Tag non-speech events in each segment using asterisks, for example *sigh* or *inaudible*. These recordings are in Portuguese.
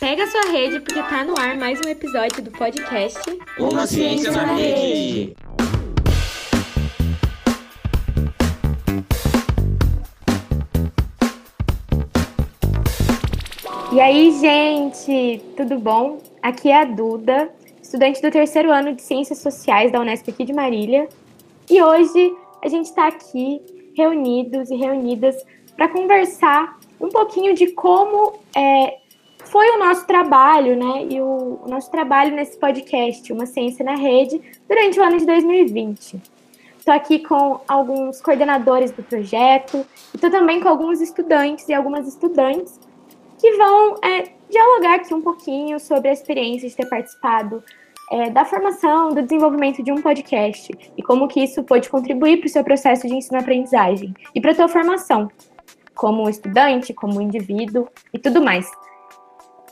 Pega a sua rede porque tá no ar mais um episódio do podcast Uma Ciência na Rede. E aí, gente, tudo bom? Aqui é a Duda, estudante do terceiro ano de Ciências Sociais da Unesp aqui de Marília. E hoje a gente está aqui reunidos e reunidas para conversar um pouquinho de como é, foi o nosso trabalho, né? E o, o, nosso trabalho nesse podcast, Uma Ciência na Rede, durante o ano de 2020. Estou aqui com alguns coordenadores do projeto, estou também com alguns estudantes e algumas estudantes que vão é, dialogar aqui um pouquinho sobre a experiência de ter participado é, da formação, do desenvolvimento de um podcast e como que isso pode contribuir para o seu processo de ensino-aprendizagem e para a sua formação como estudante, como indivíduo e tudo mais.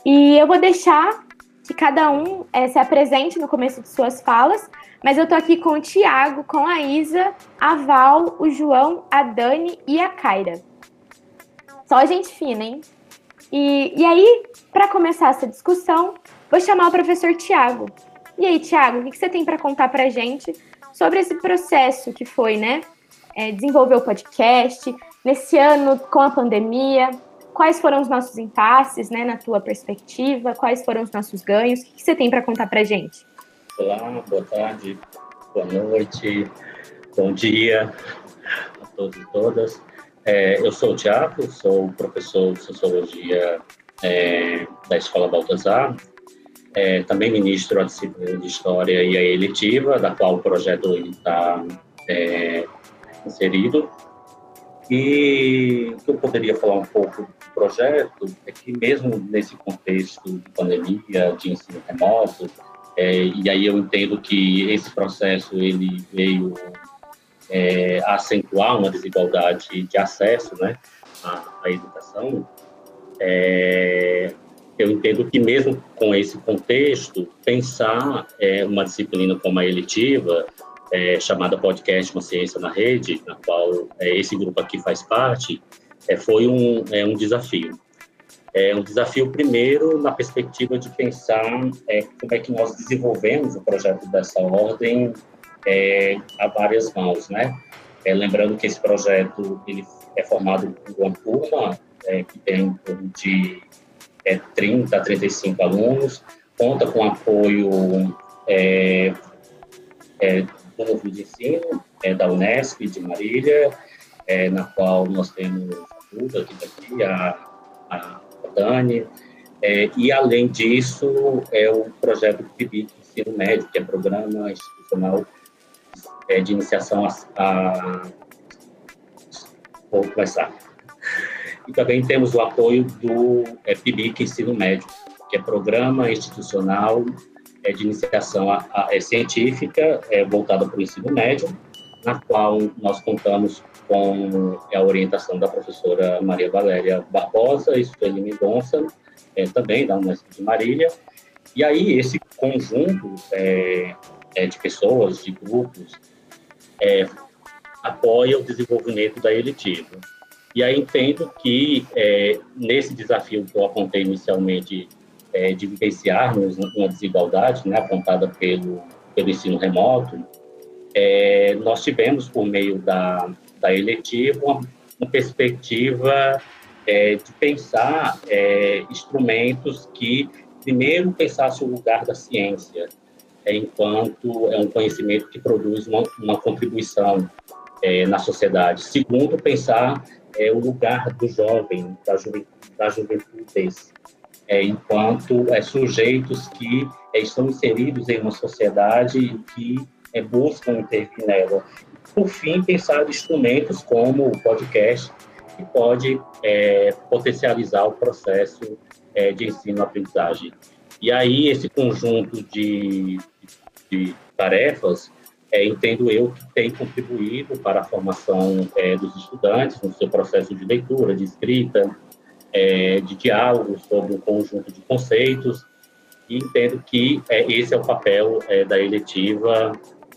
E eu vou deixar que cada um é, se apresente no começo de suas falas, mas eu estou aqui com o Tiago, com a Isa, a Val, o João, a Dani e a Kaira. Só gente fina, hein? E, e aí, para começar essa discussão, vou chamar o professor Tiago. E aí, Tiago, o que você tem para contar para gente sobre esse processo que foi, né? É, desenvolver o podcast, nesse ano com a pandemia, quais foram os nossos impasses, né, na tua perspectiva, quais foram os nossos ganhos, o que você tem para contar para gente? Olá, boa tarde, boa noite, bom dia a todos e todas. É, eu sou o Tiago, sou professor de Sociologia é, da Escola Baltazar, é, também ministro a disciplina de História e a eletiva, da qual o projeto está é, inserido. E o que eu poderia falar um pouco do projeto é que mesmo nesse contexto de pandemia, de ensino remoto, é, e aí eu entendo que esse processo ele veio é, acentuar uma desigualdade de acesso né, à, à educação, é, eu entendo que mesmo com esse contexto, pensar é, uma disciplina como a eletiva, é, chamada Podcast Uma Ciência na Rede, na qual é, esse grupo aqui faz parte, é, foi um, é, um desafio. É um desafio, primeiro, na perspectiva de pensar é, como é que nós desenvolvemos o projeto dessa ordem a várias mãos, né? Lembrando que esse projeto ele é formado por uma turma que tem em torno de é, 30 a 35 alunos, conta com apoio é, é, do núcleo de ensino é, da Unesp de Marília, é, na qual nós temos a Duda, que daqui, a, a Dani, é, e além disso é o projeto PIBIC Ensino Médio, que é Programa Institucional é, de iniciação a, a, Vou começar. E também temos o apoio do é, PIBIC Ensino Médio, que é Programa Institucional é, de Iniciação é, Científica voltada para o ensino médio, na qual nós contamos com a orientação da professora Maria Valéria Barbosa e Sueli Mendonça, também da Unesp de Marília. E aí, esse conjunto de pessoas, de grupos, apoia o desenvolvimento da eletiva. E aí entendo que é, nesse desafio que eu apontei inicialmente é, de vivenciarmos uma desigualdade né, apontada pelo, pelo ensino remoto, é, nós tivemos, por meio da, da eletiva, uma, perspectiva é, de pensar é, instrumentos que, primeiro, pensassem o lugar da ciência, é, enquanto é um conhecimento que produz uma, uma contribuição é, na sociedade. Segundo, pensar é, o lugar do jovem, da juventude, da é, enquanto é, sujeitos que é, estão inseridos em uma sociedade e que é, buscam intervir nela. Por fim, pensar instrumentos como o podcast, que pode é, potencializar o processo é, de ensino-aprendizagem. E aí, esse conjunto de, de tarefas, é, entendo eu que tem contribuído para a formação é, dos estudantes no seu processo de leitura, de escrita, é, de diálogo sobre um conjunto de conceitos, e entendo que é, esse é o papel é, da eletiva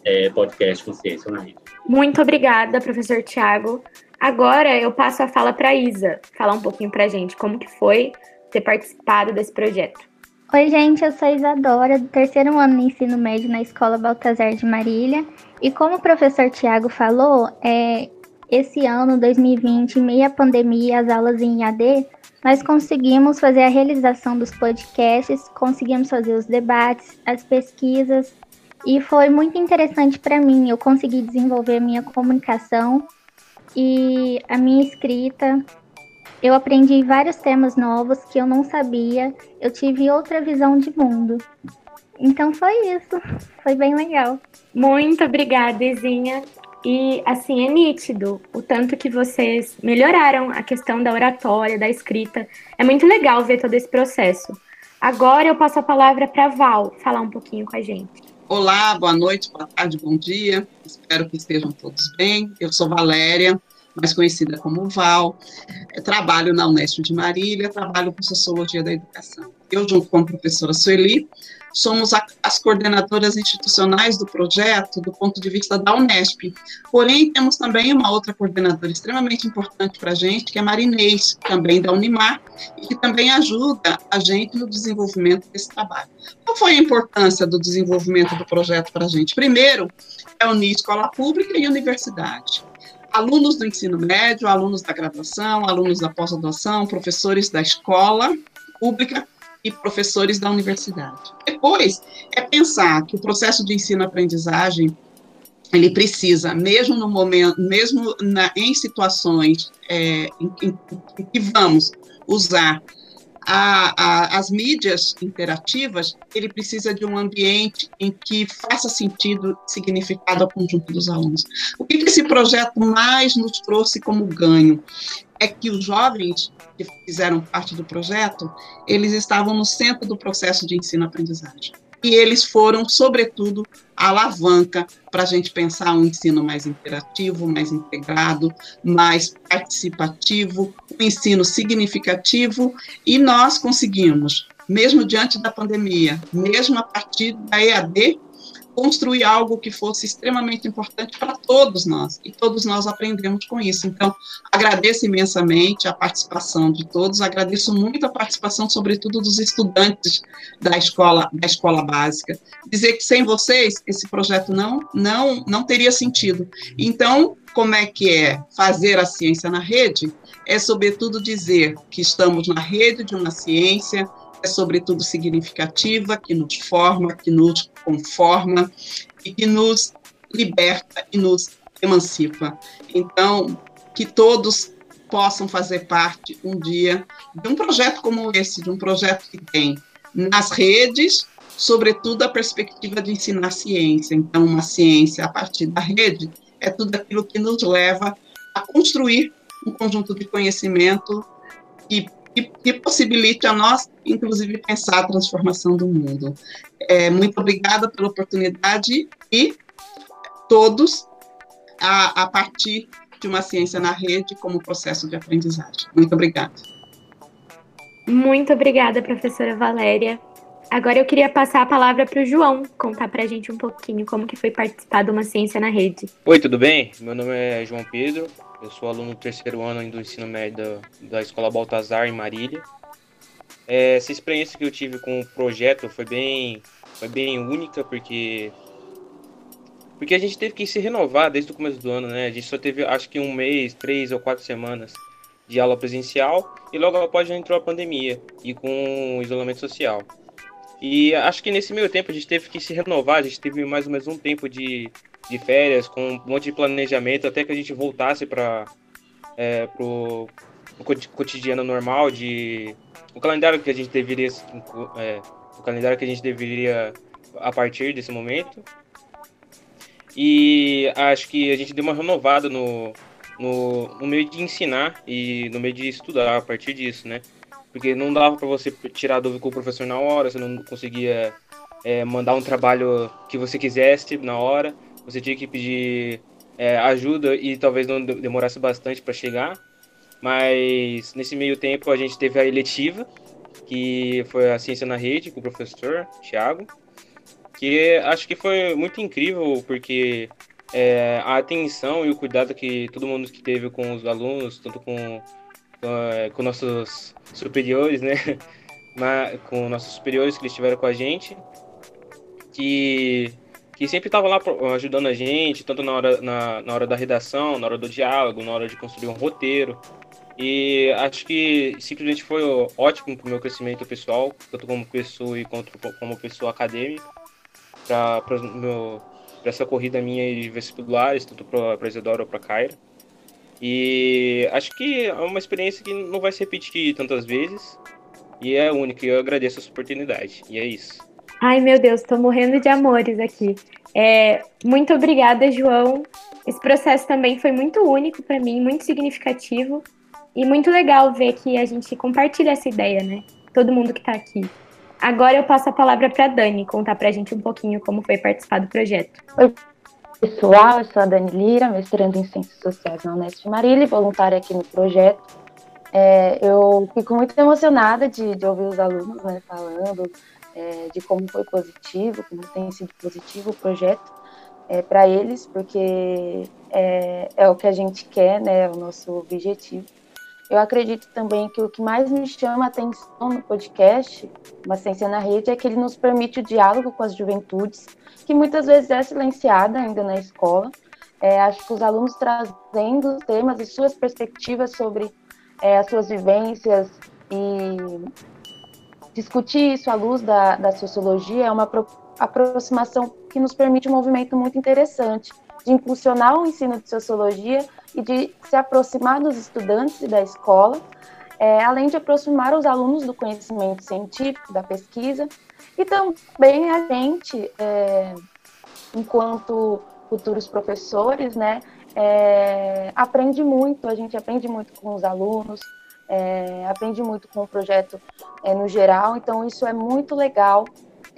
é, podcast Consciência na Rede. Muito obrigada, professor Tiago. Agora eu passo a fala para Isa, falar um pouquinho para a gente como que foi ter participado desse projeto. Oi, gente, eu sou Isadora, do terceiro ano de ensino médio na Escola Baltazar de Marília. E como o professor Tiago falou, é, esse ano, 2020, em meio à pandemia, as aulas em IAD, nós conseguimos fazer a realização dos podcasts, conseguimos fazer os debates, as pesquisas, e foi muito interessante para mim. Eu consegui desenvolver a minha comunicação e a minha escrita. Eu aprendi vários temas novos que eu não sabia. Eu tive outra visão de mundo. Então foi isso. Foi bem legal. Muito obrigada, Izinha. E assim é nítido o tanto que vocês melhoraram a questão da oratória, da escrita. É muito legal ver todo esse processo. Agora eu passo a palavra para Val falar um pouquinho com a gente. Olá, boa noite, boa tarde, bom dia. Espero que estejam todos bem. Eu sou Valéria, mais conhecida como Val. Eu trabalho na Unesp de Marília, trabalho com Sociologia da Educação. Eu, junto com a professora Sueli, somos a, as coordenadoras institucionais do projeto do ponto de vista da Unesp. Porém, temos também uma outra coordenadora extremamente importante para a gente, que é a Marinês, também da Unimar, e que também ajuda a gente no desenvolvimento desse trabalho. Qual foi a importância do desenvolvimento do projeto para a gente? Primeiro, é unir escola pública e universidade alunos do ensino médio, alunos da graduação, alunos da pós-graduação, professores da escola pública e professores da universidade. Depois, é pensar que o processo de ensino-aprendizagem ele precisa, mesmo no momento, mesmo na, em situações é, em, em, em, que vamos usar a, a, as mídias interativas, ele precisa de um ambiente em que faça sentido, significado ao conjunto dos alunos. O que, que esse projeto mais nos trouxe como ganho? é que os jovens que fizeram parte do projeto, eles estavam no centro do processo de ensino-aprendizagem. E eles foram, sobretudo, alavanca para a gente pensar um ensino mais interativo, mais integrado, mais participativo, um ensino significativo, e nós conseguimos, mesmo diante da pandemia, mesmo a partir da EAD, construir algo que fosse extremamente importante para todos nós, e todos nós aprendemos com isso. Então, agradeço imensamente a participação de todos, agradeço muito a participação, sobretudo, dos estudantes da escola, da escola básica. Dizer que sem vocês, esse projeto não, não, não teria sentido. Então, como é que é fazer a ciência na rede? É, sobretudo, dizer que estamos na rede de uma ciência é sobretudo significativa, que nos forma, que nos conforma e que nos liberta e nos emancipa. Então, que todos possam fazer parte um dia de um projeto como esse, de um projeto que tem nas redes, sobretudo a perspectiva de ensinar ciência. Então, uma ciência a partir da rede é tudo aquilo que nos leva a construir um conjunto de conhecimento que que, que possibilite a nós, inclusive, pensar a transformação do mundo. É, muito obrigada pela oportunidade e todos a, a partir de uma ciência na rede como processo de aprendizagem. Muito obrigada. Muito obrigada, professora Valéria. Agora eu queria passar a palavra para o João contar para a gente um pouquinho como que foi participar de uma ciência na rede. Oi, tudo bem? Meu nome é João Pedro, eu sou aluno do terceiro ano do ensino médio da, Escola Baltazar, em Marília. É, essa experiência que eu tive com o projeto foi bem, foi bem única, porque porque a gente teve que se renovar desde o começo do ano, né? A gente só teve, acho que um mês, três ou quatro semanas de aula presencial e logo após já entrou a pandemia e com o isolamento social. E acho que nesse meio tempo a gente teve que se renovar, a gente teve mais ou menos um tempo de, de férias, com um monte de planejamento, até que a gente voltasse para é, pro, cotidiano normal de o calendário que a gente deveria é, o calendário que a gente deveria a partir desse momento e acho que a gente deu uma renovada no, no, no meio de ensinar e no meio de estudar a partir disso, né? Porque não dava para você tirar dúvida com o professor na hora, você não conseguia é, mandar um trabalho que você quisesse na hora, você tinha que pedir é, ajuda e talvez não demorasse bastante para chegar. Mas nesse meio tempo a gente teve a eletiva, que foi a ciência na rede com o professor Thiago. que acho que foi muito incrível, porque é, a atenção e o cuidado que todo mundo que teve com os alunos, tanto com, com, é, com nossos superiores, né? *laughs* Com nossos superiores que estiveram com a gente, que, que sempre estavam lá ajudando a gente, tanto na hora, na, na hora da redação, na hora do diálogo, na hora de construir um roteiro. E acho que simplesmente foi ótimo para o meu crescimento pessoal, tanto como pessoa e quanto como pessoa acadêmica, para essa corrida minha de vestibulares, tanto para a Isadora ou para a. E acho que é uma experiência que não vai se repetir tantas vezes e é única. E eu agradeço essa oportunidade. E é isso. Ai, meu Deus, estou morrendo de amores aqui. É, muito obrigada, João. Esse processo também foi muito único para mim, muito significativo e muito legal ver que a gente compartilha essa ideia, né? Todo mundo que está aqui. Agora eu passo a palavra para Dani contar para a gente um pouquinho como foi participar do projeto. Oi, pessoal, eu sou a Dani Lira, mestrando em Ciências Sociais na Unesp Marília e voluntária aqui no projeto. É, eu fico muito emocionada de, de ouvir os alunos né, falando é, de como foi positivo, como tem sido positivo o projeto é, para eles, porque é, é, o que a gente quer, né, é o nosso objetivo. Eu acredito também que o que mais me chama a atenção no podcast, Uma Ciência na Rede, é que ele nos permite o diálogo com as juventudes, que muitas vezes é silenciada ainda na escola. É, acho que os alunos trazendo temas e suas perspectivas sobre é, as suas vivências e discutir isso à luz da, da sociologia é uma aproximação que nos permite um movimento muito interessante de impulsionar o ensino de sociologia e de se aproximar dos estudantes e da escola, é, além de aproximar os alunos do conhecimento científico, da pesquisa, e também a gente, é, enquanto futuros professores, né, é, aprende muito, a gente aprende muito com os alunos, é, aprende muito com o projeto é, no geral, então isso é muito legal.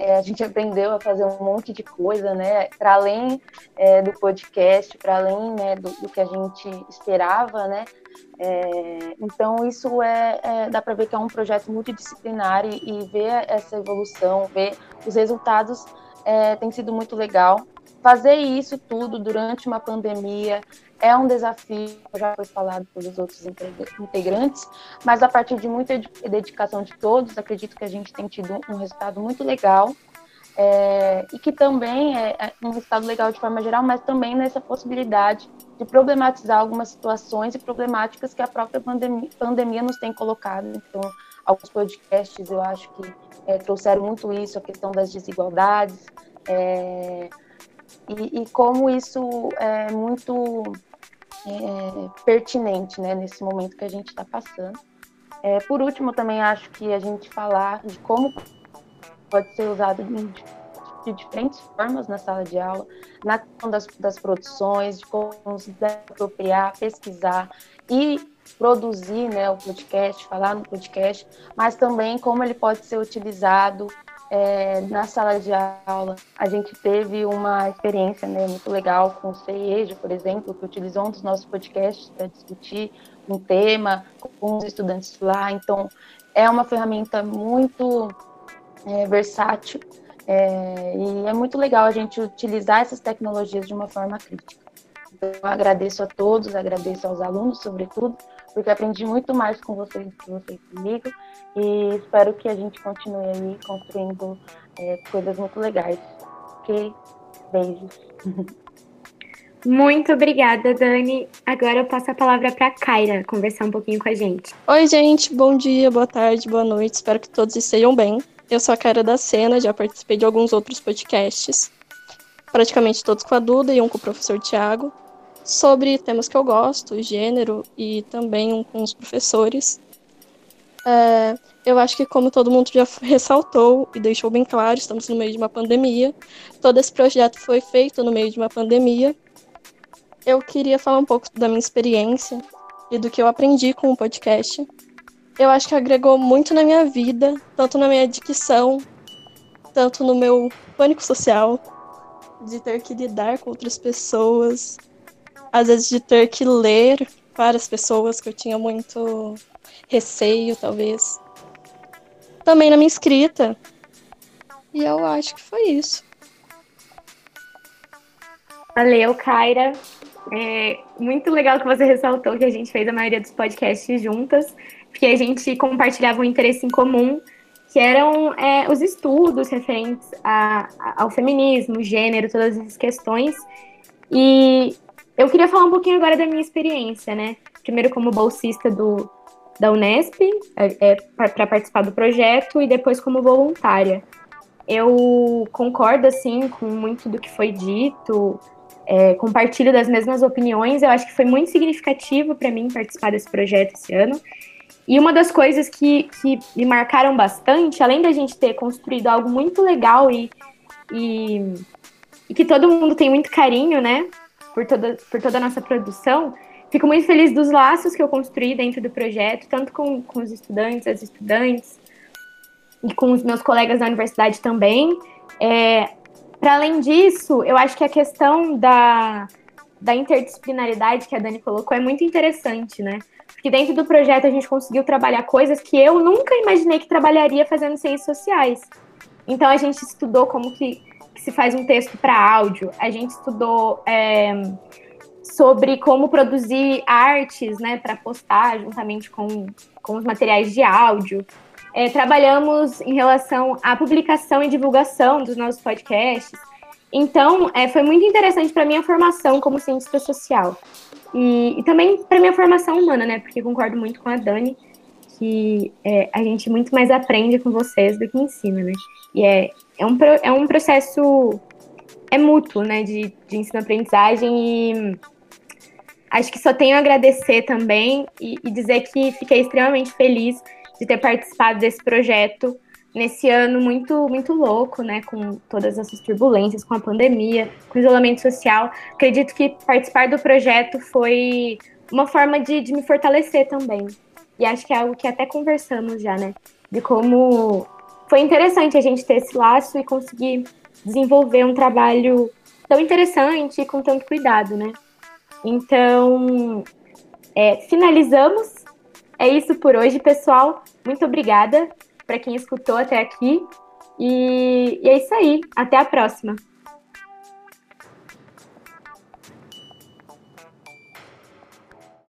É, a gente aprendeu a fazer um monte de coisa, né? Para além é, do podcast, para além né, do, do, que a gente esperava, né? É, então isso é, é dá para ver que é um projeto multidisciplinar e, e ver essa evolução, ver os resultados é, tem sido muito legal. Fazer isso tudo durante uma pandemia, é um desafio, já foi falado pelos outros integrantes, mas a partir de muita dedicação de todos, acredito que a gente tem tido um resultado muito legal. É, e que também é, é um resultado legal de forma geral, mas também nessa possibilidade de problematizar algumas situações e problemáticas que a própria pandemia, pandemia nos tem colocado. Então, alguns podcasts eu acho que é, trouxeram muito isso, a questão das desigualdades, é, e, e, como isso é muito é, pertinente né, nesse momento que a gente está passando. É, por último, também acho que a gente falar de como pode ser usado de, diferentes formas na sala de aula, na questão das, das produções, de como se apropriar, pesquisar e produzir né, o podcast, falar no podcast, mas também como ele pode ser utilizado é, na sala de aula, a gente teve uma experiência né, muito legal com o CEJ, por exemplo, que utilizou um dos nossos podcasts para discutir um tema com os estudantes lá. Então, é uma ferramenta muito é, versátil é, e é muito legal a gente utilizar essas tecnologias de uma forma crítica. Então, eu agradeço a todos, agradeço aos alunos, sobretudo, porque aprendi muito mais com vocês do que vocês comigo e espero que a gente continue aí construindo é, coisas muito legais. Ok? Beijos. *laughs* Muito obrigada, Dani. Agora eu passo a palavra para a Kaira conversar um pouquinho com a gente. Oi, gente. Bom dia, boa tarde, boa noite. Espero que todos estejam bem. Eu sou a Kaira da Cena, já participei de alguns outros podcasts, praticamente todos com a Duda e um com o professor Tiago sobre temas que eu gosto, gênero e também um com os professores. É, eu acho que, como todo mundo já *laughs* ressaltou e deixou bem claro, estamos no meio de uma pandemia. Todo esse projeto foi feito no meio de uma pandemia. Eu queria falar um pouco da minha experiência e do que eu aprendi com o podcast. Eu acho que agregou muito na minha vida, tanto na minha dicção, tanto no meu pânico social, de ter que lidar com outras pessoas, às vezes de ter que ler para as pessoas que eu tinha muito receio, talvez. Também na minha escrita. E eu acho que foi isso. Valeu, Kaira. É muito legal que você ressaltou que a gente fez a maioria dos podcasts juntas, porque a gente compartilhava um interesse em comum, que eram é, os estudos referentes a, a, ao feminismo, gênero, todas essas questões. E eu queria falar um pouquinho agora da minha experiência, né? Primeiro como bolsista do, da Unesp, é, é para participar do projeto, e depois como voluntária. Eu concordo, assim, com muito do que foi dito, é, compartilho das mesmas opiniões. Eu acho que foi muito significativo para mim participar desse projeto esse ano. E uma das coisas que, que me marcaram bastante, além da gente ter construído algo muito legal e, e, e que todo mundo tem muito carinho, né, por toda, por toda a nossa produção, fico muito feliz dos laços que eu construí dentro do projeto, tanto com, com os estudantes, as estudantes, e com os meus colegas da universidade também. É, para além disso, eu acho que a questão da, da interdisciplinaridade que a Dani colocou é muito interessante, né? Porque dentro do projeto a gente conseguiu trabalhar coisas que eu nunca imaginei que trabalharia fazendo ciências sociais. Então a gente estudou como que, que se faz um texto para áudio, a gente estudou é, sobre como produzir artes, né, para postar juntamente com, com os materiais de áudio. É, trabalhamos em relação à publicação e divulgação dos nossos podcasts. Então, é, foi muito interessante para minha formação como cientista social. E, e também para minha formação humana, né? Porque concordo muito com a Dani, que é, a gente muito mais aprende com vocês do que ensina, né? E é, é, um, é um processo é mútuo, né? De, de ensino-aprendizagem e acho que só tenho a agradecer também e, e dizer que fiquei extremamente feliz de ter participado desse projeto nesse ano muito muito louco, né, com todas essas turbulências, com a pandemia, com o isolamento social. Acredito que participar do projeto foi uma forma de, de me fortalecer também. E acho que é algo que até conversamos já, né, de como foi interessante a gente ter esse laço e conseguir desenvolver um trabalho tão interessante e com tanto cuidado, né. Então, é, finalizamos é isso por hoje, pessoal. Muito obrigada para quem escutou até aqui. E, e é isso aí. Até a próxima.